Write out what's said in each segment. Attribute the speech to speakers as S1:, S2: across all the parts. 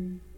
S1: Mm-hmm.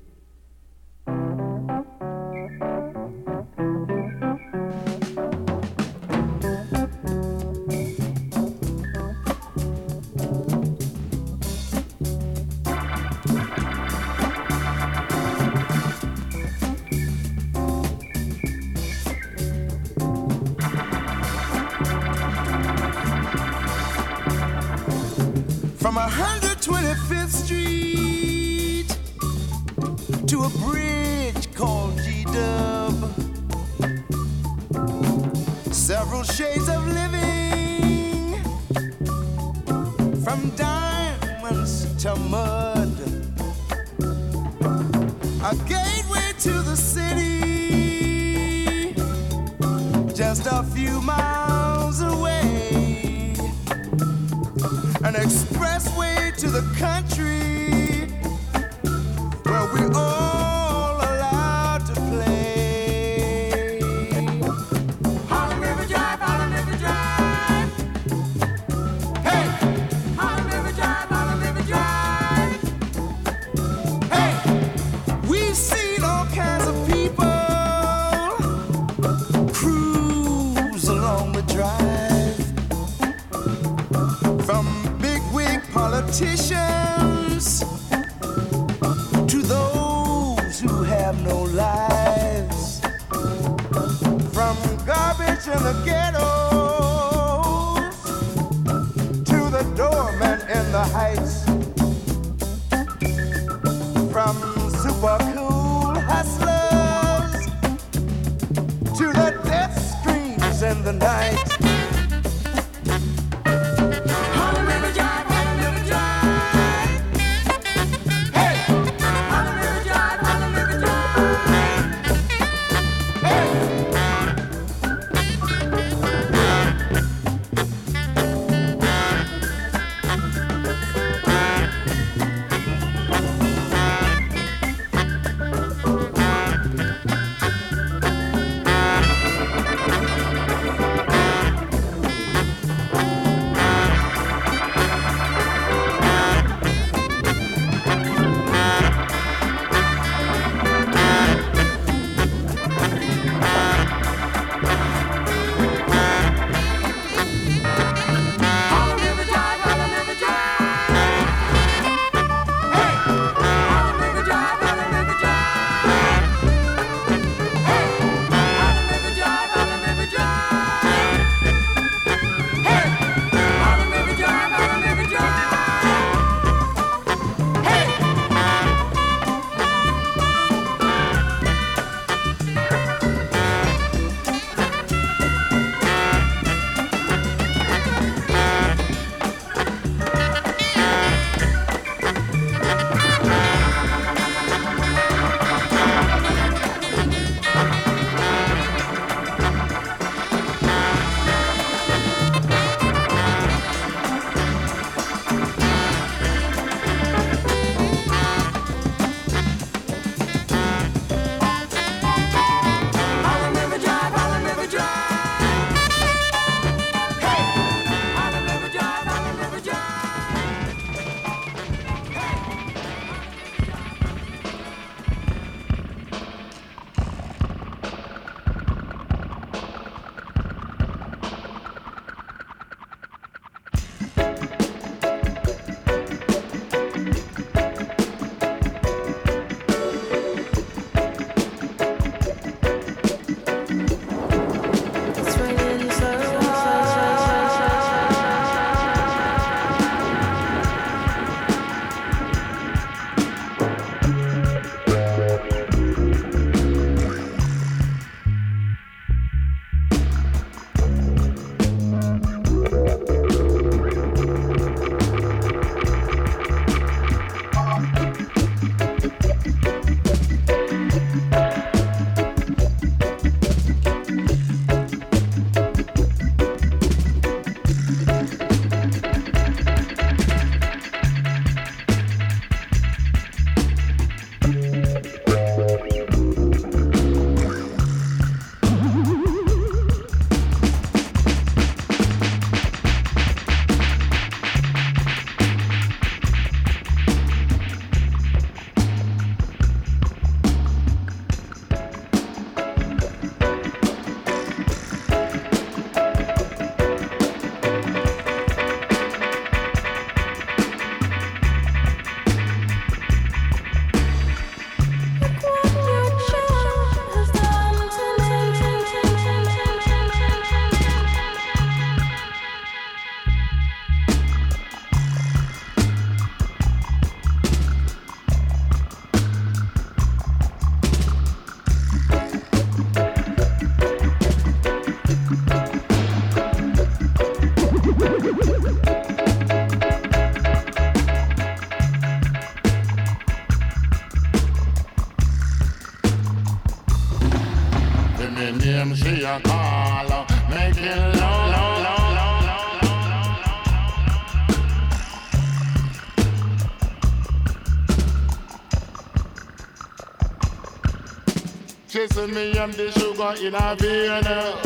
S1: to me I'm the sugar in her vein. Uh.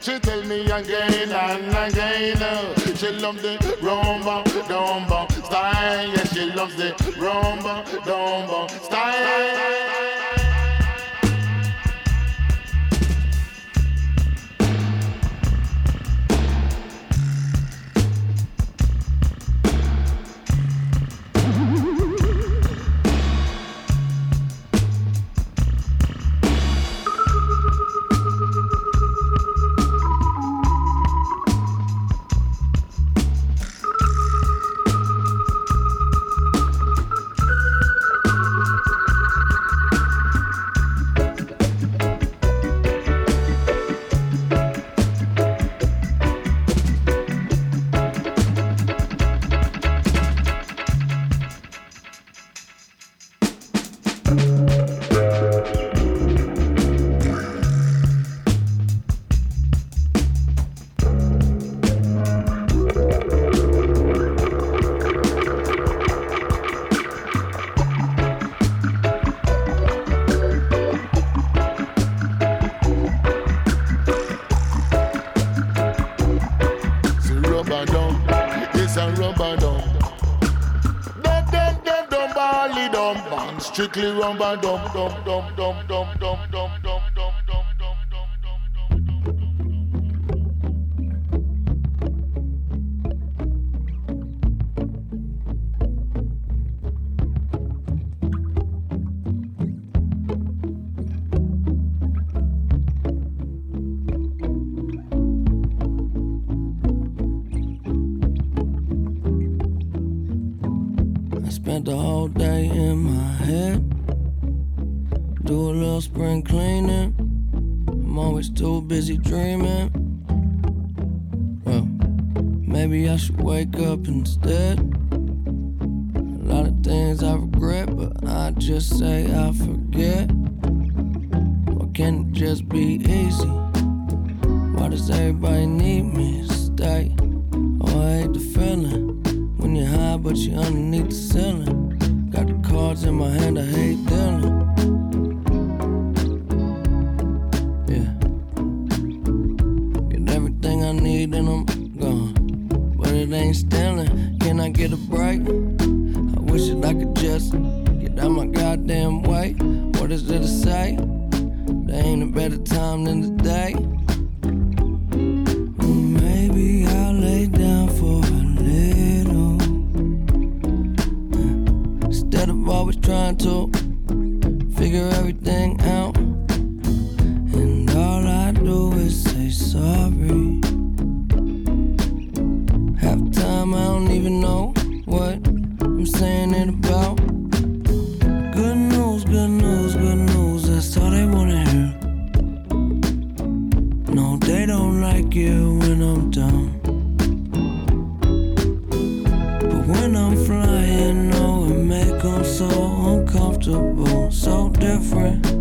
S1: She tell me again and again uh. She loves the rumba, dumba style. Yeah, she loves the rumba, dumba style.
S2: quickly run dumb, dumb, dumb. comfortable, so different.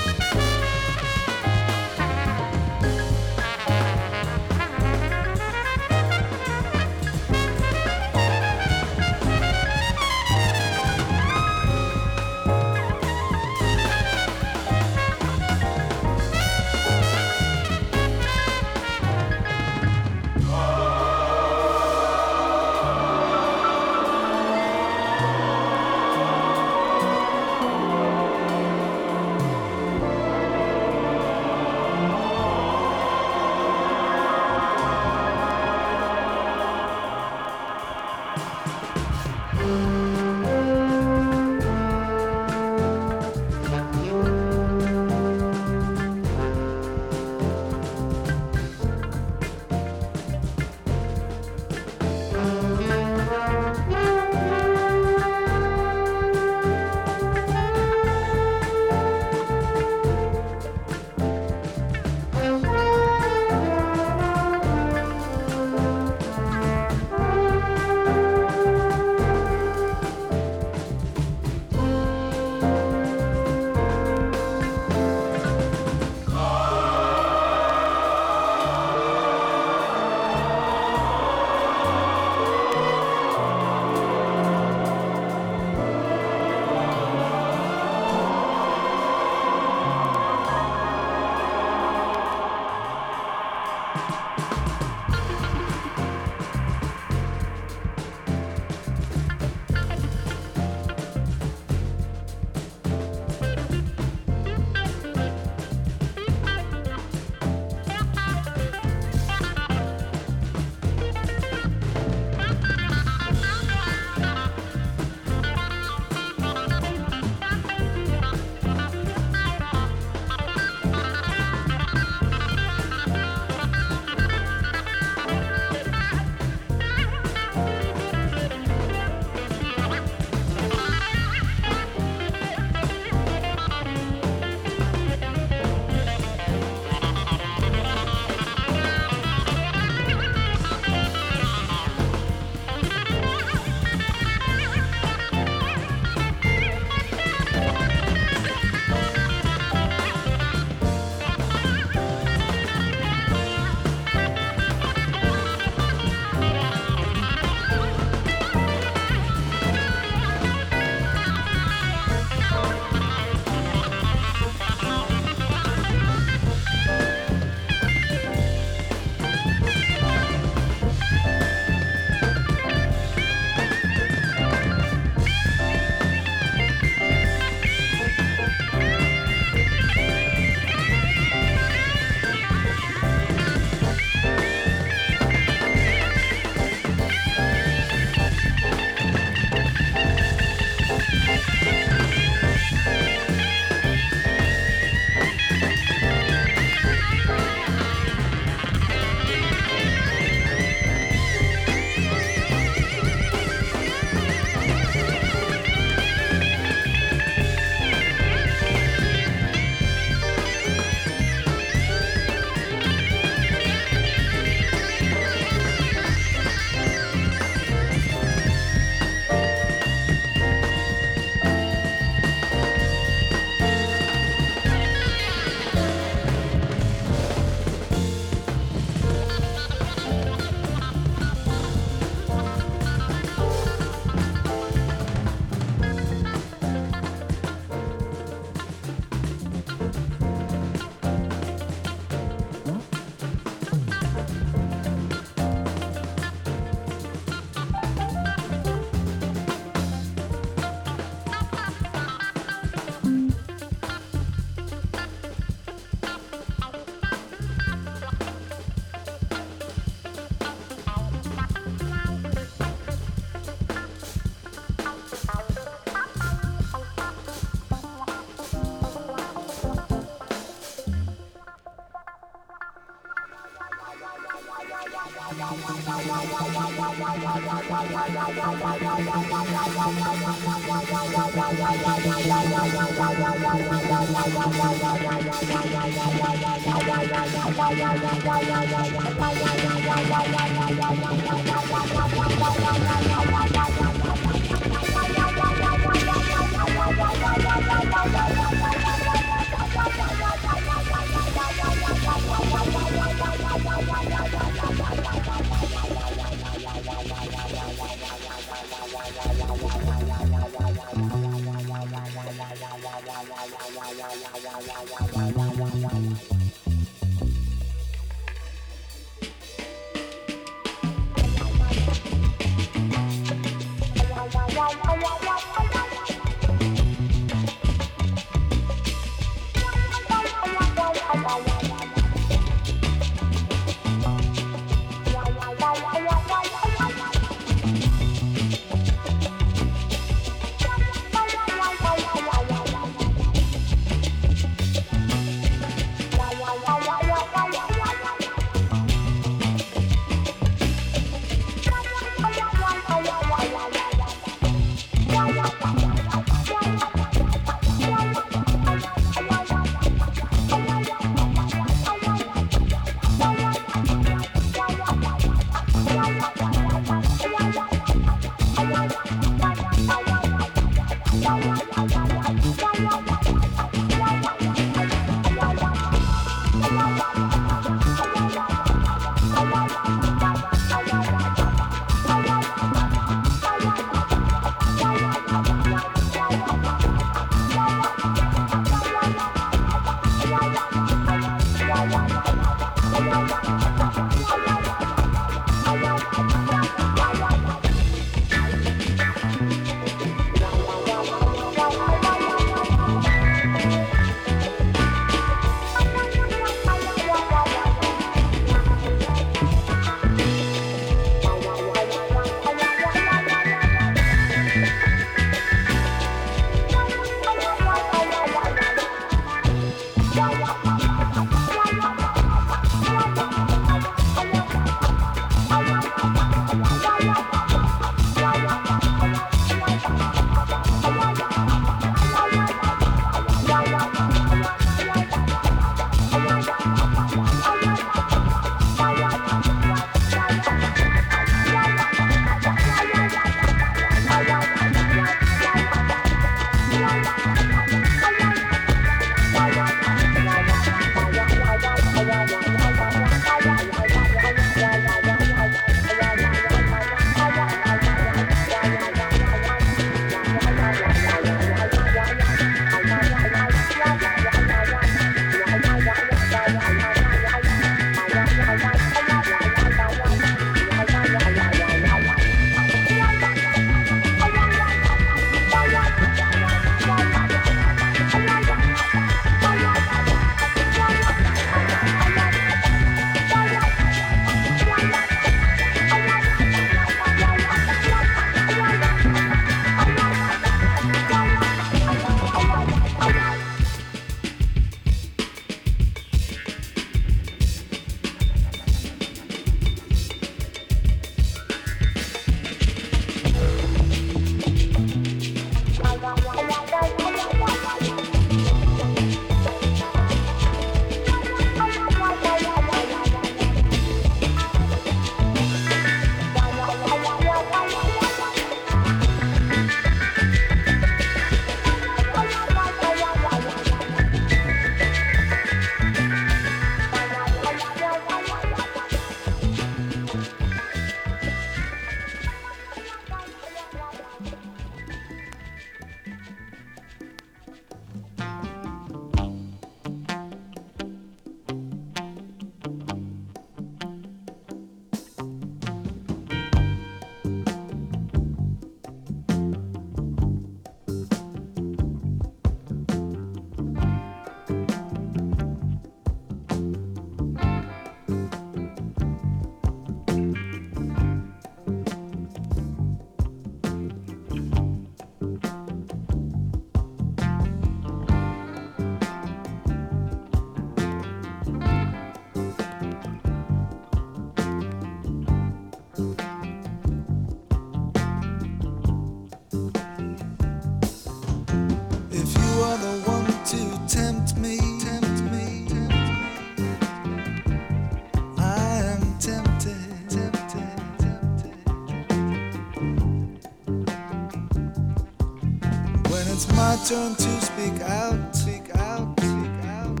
S3: turn to speak out, speak out, speak out.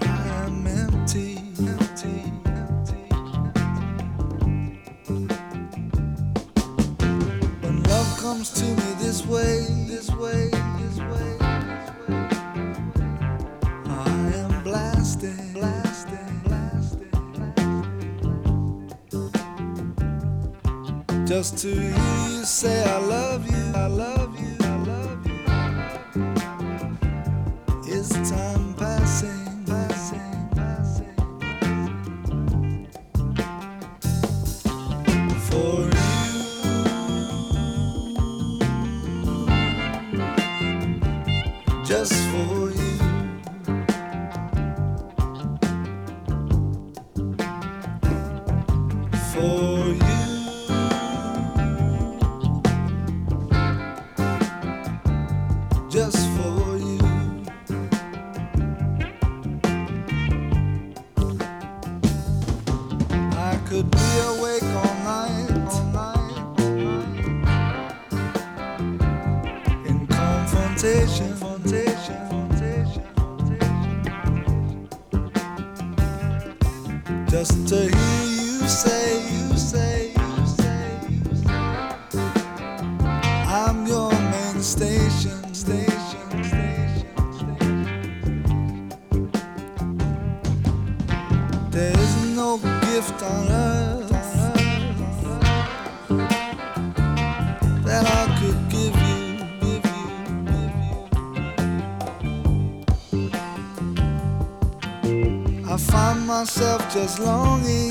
S3: I am empty, empty, empty. When love comes to me this way, this way, I am blasted. Just to as long as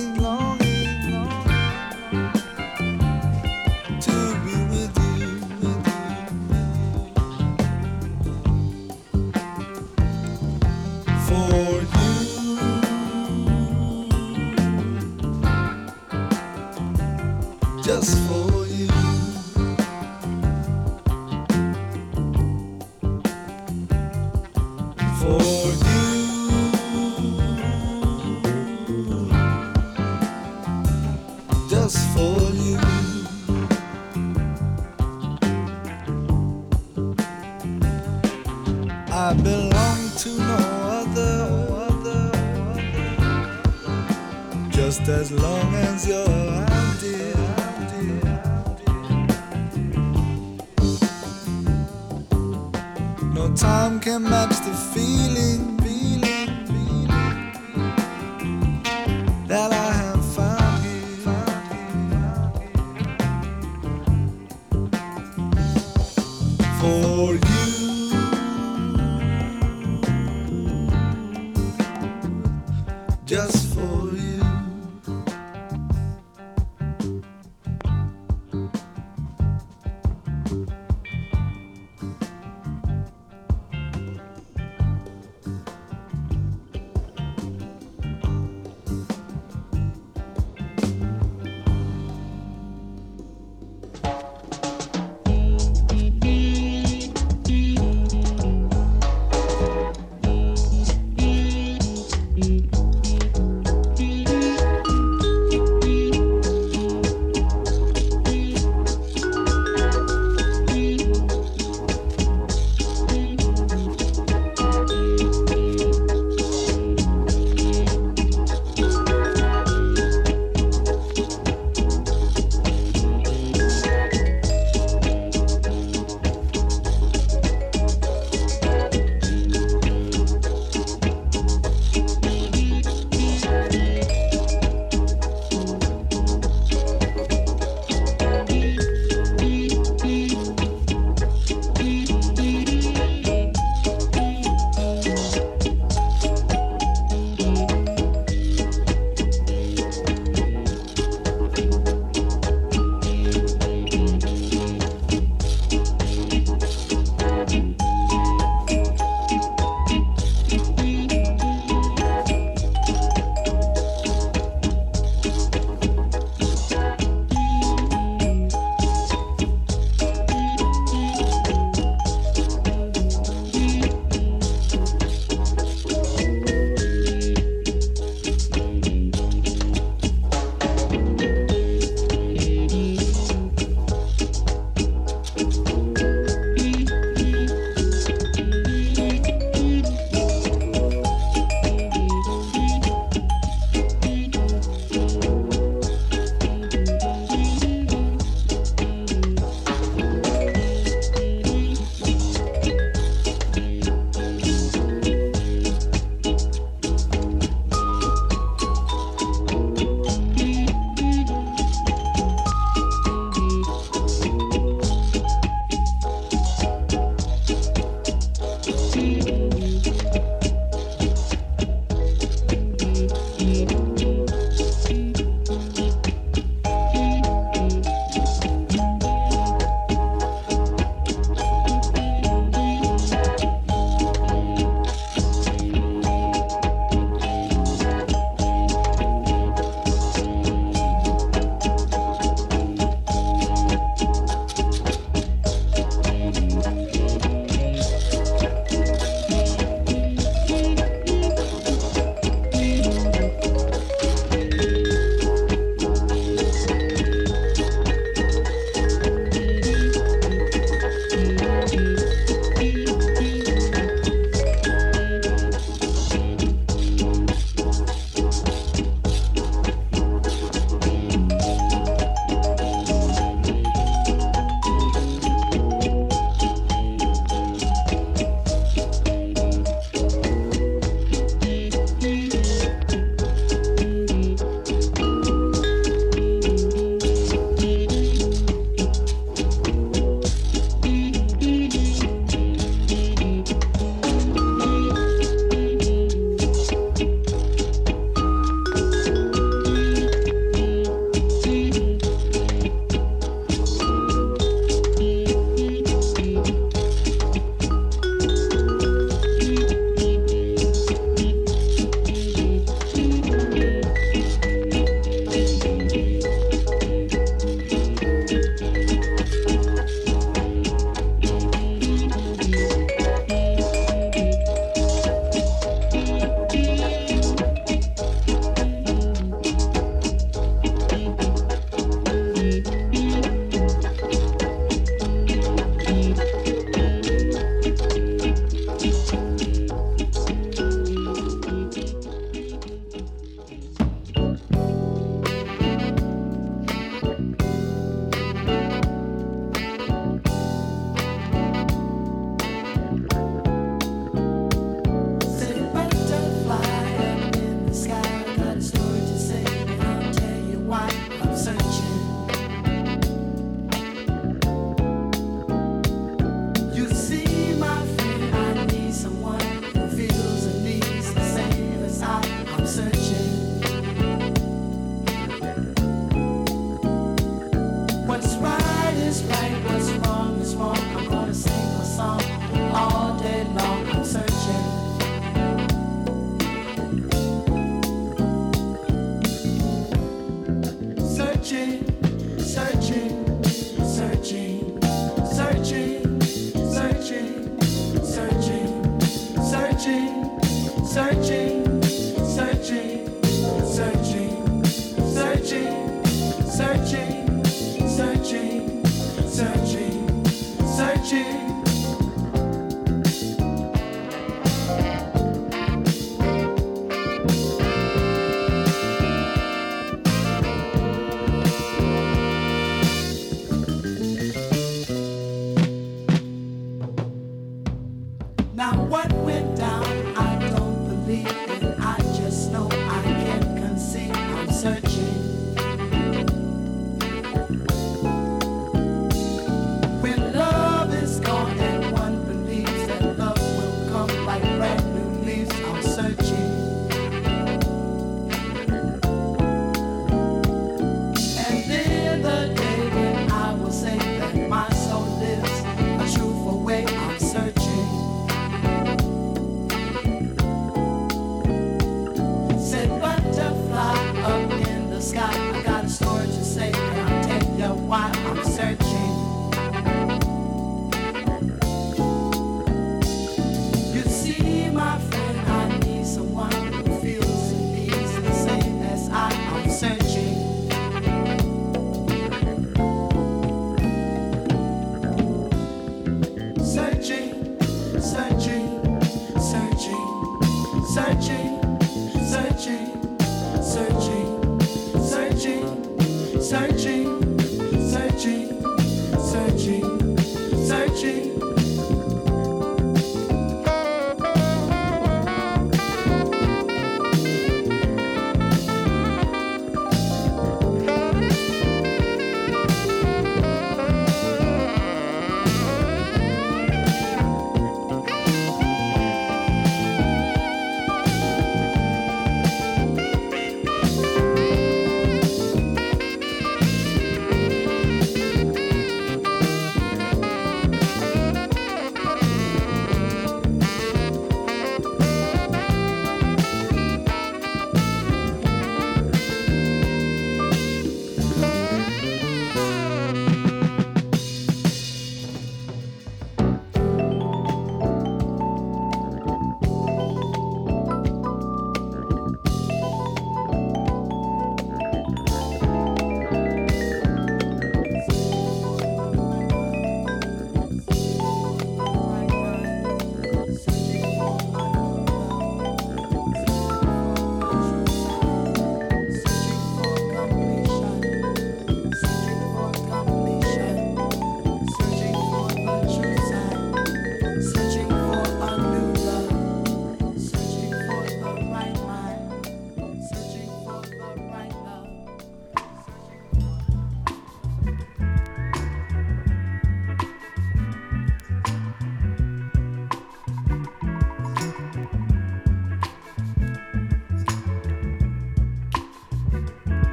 S4: searching, searching.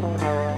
S4: Música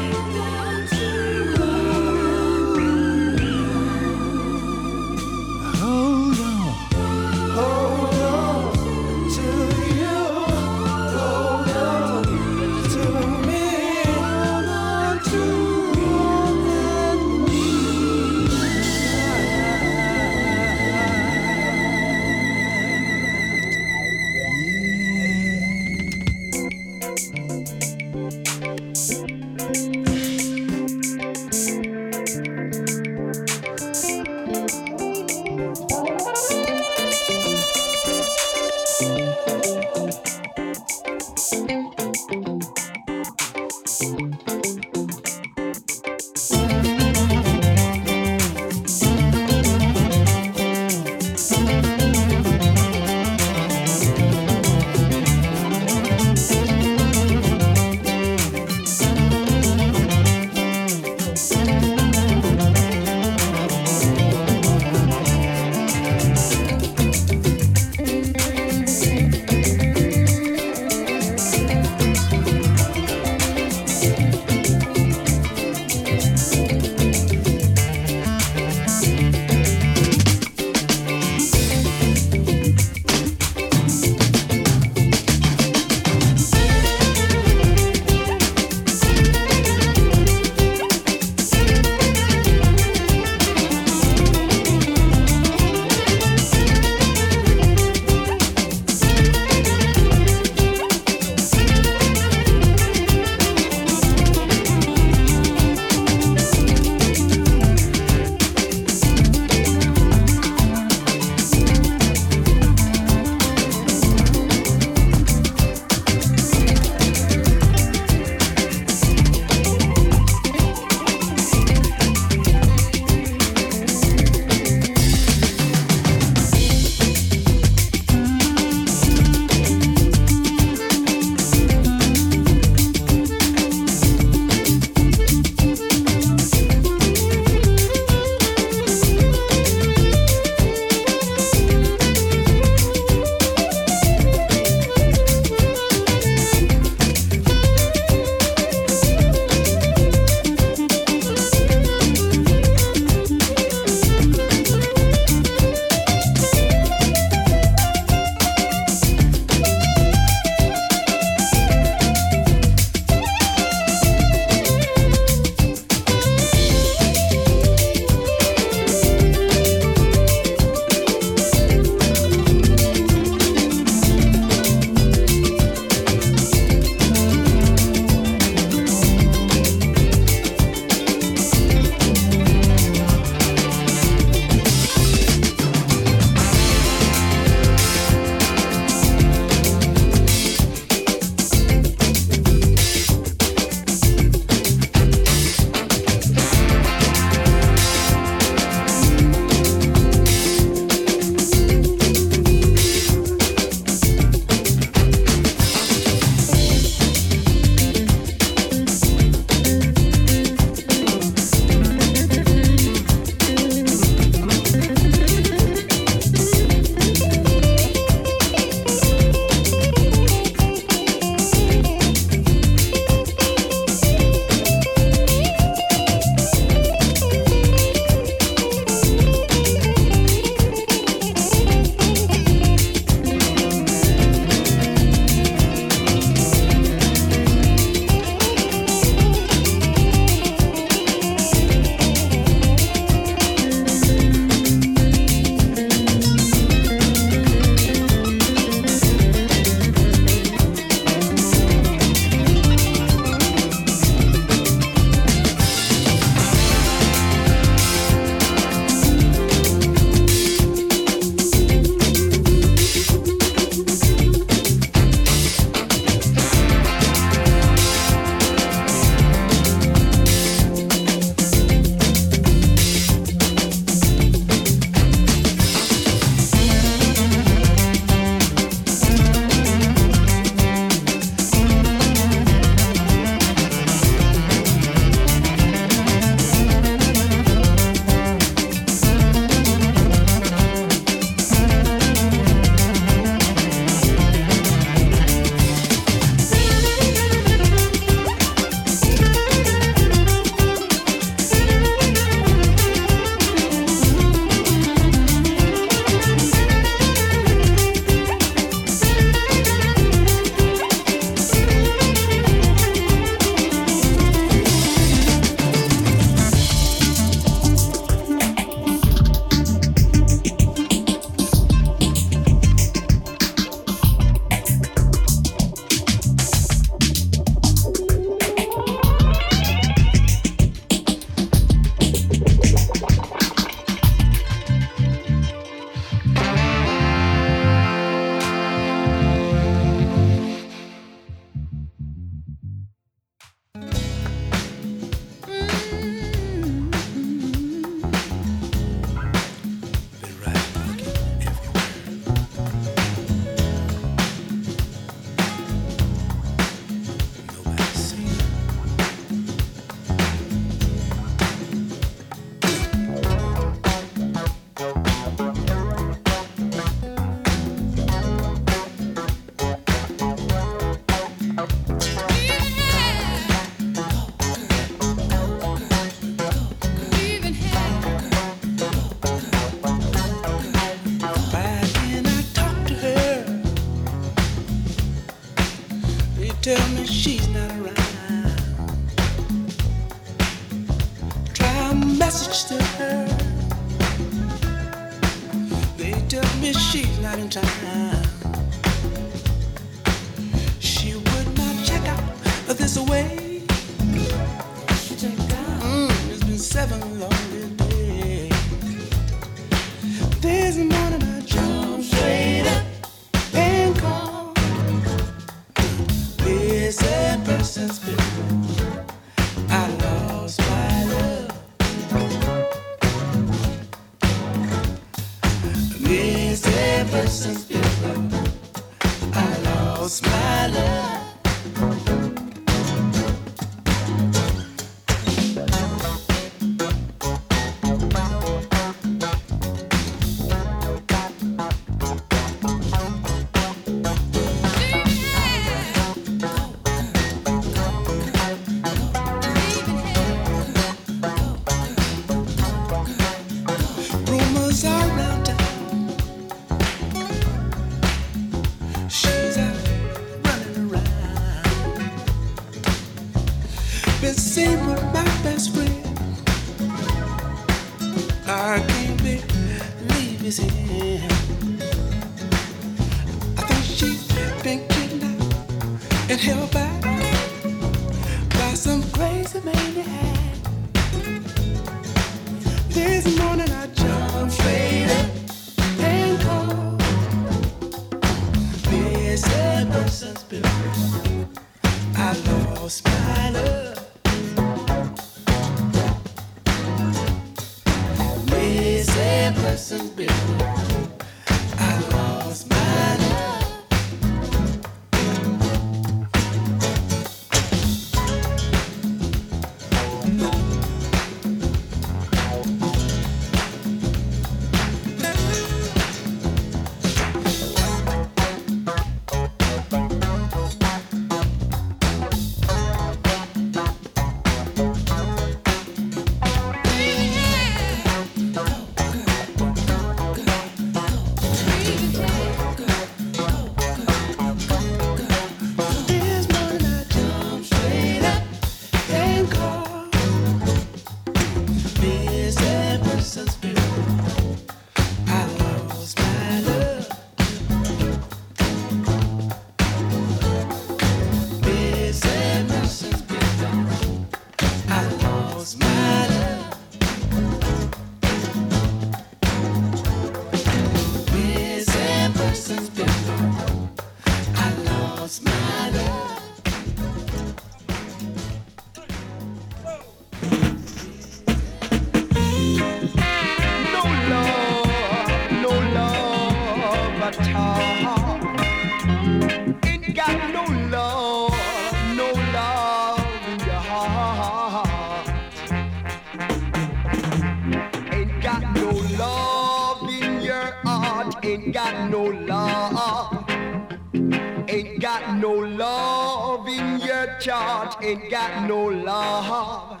S4: ain't got no love.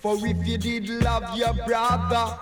S4: For if you did love your brother.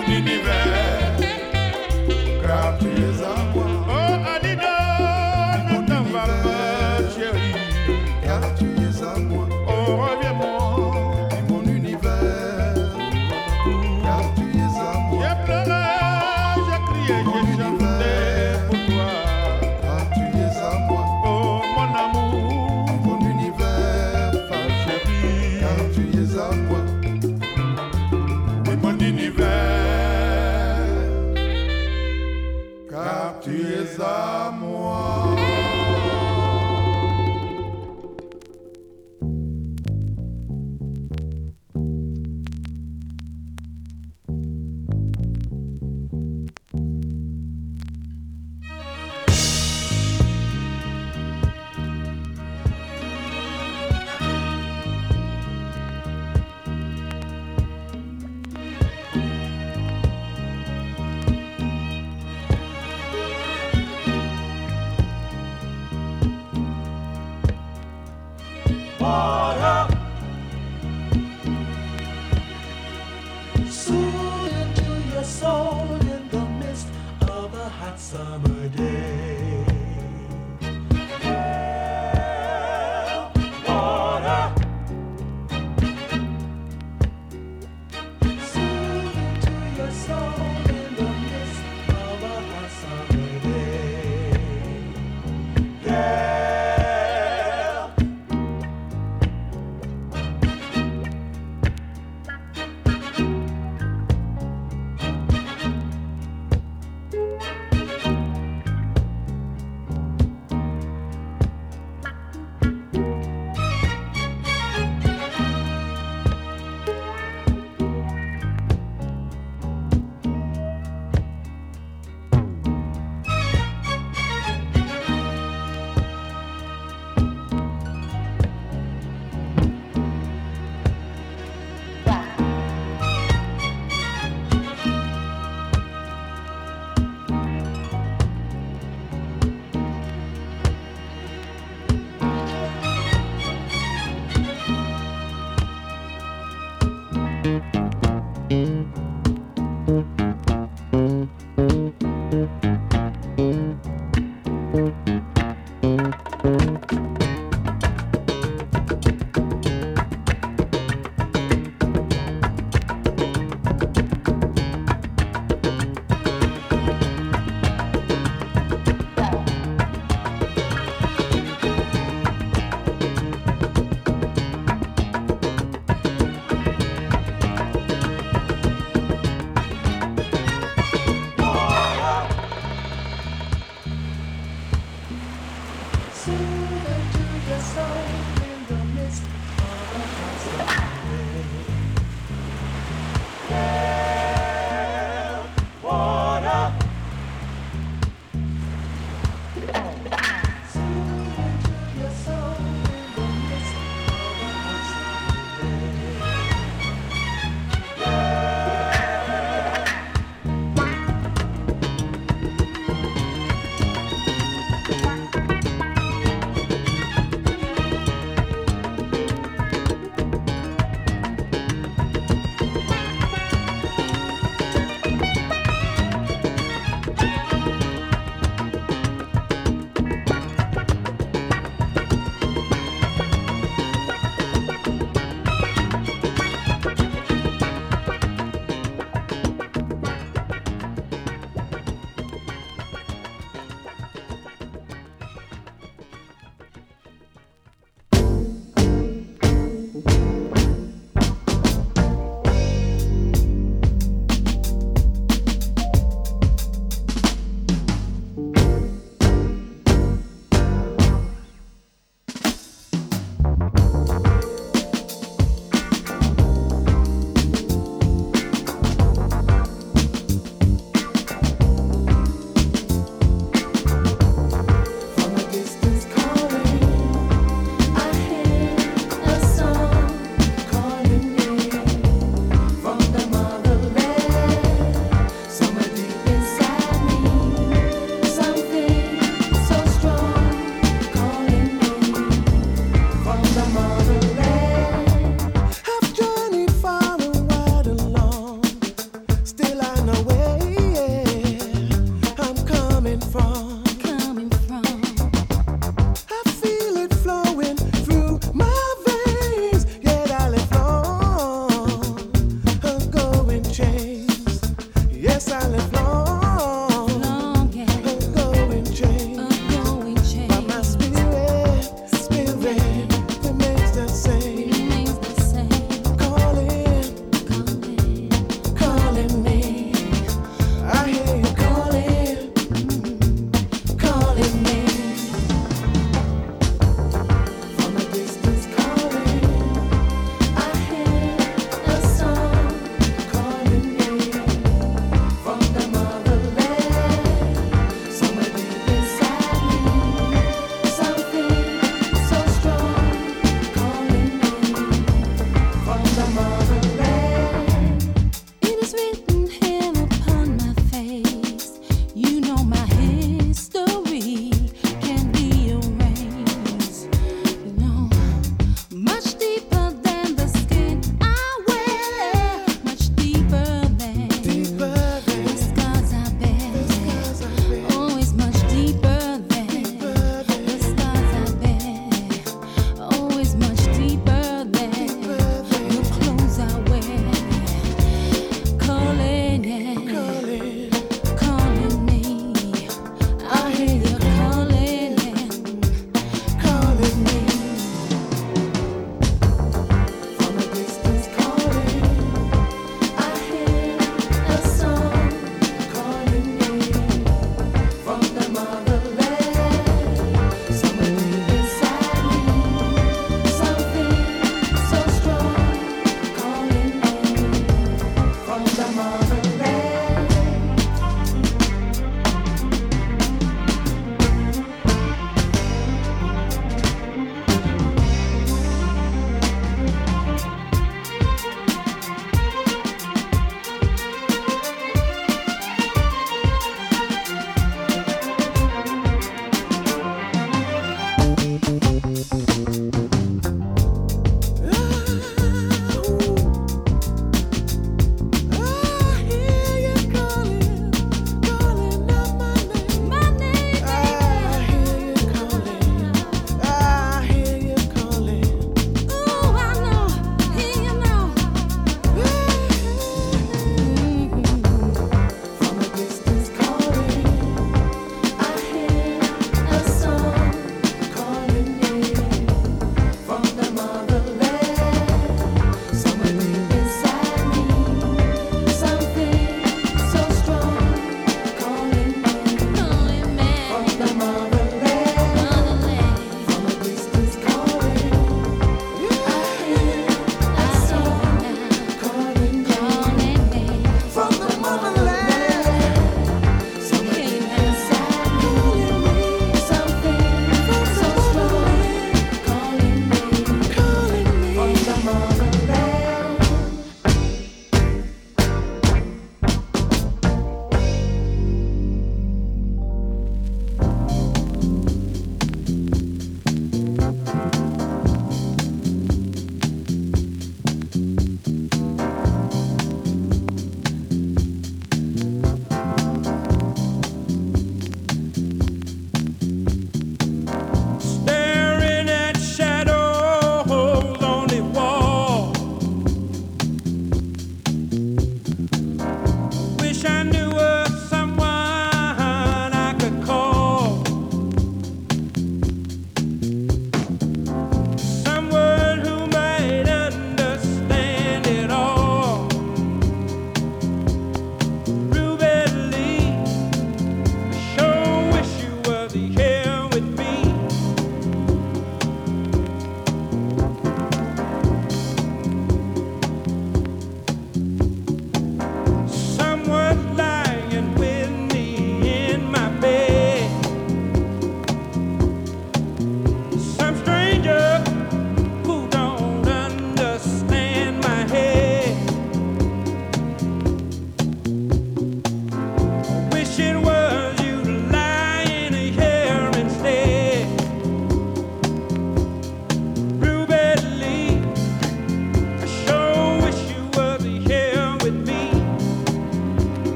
S5: l'univers.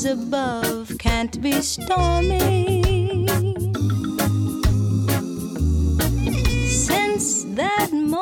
S5: Skies above can't be stormy. Since that moment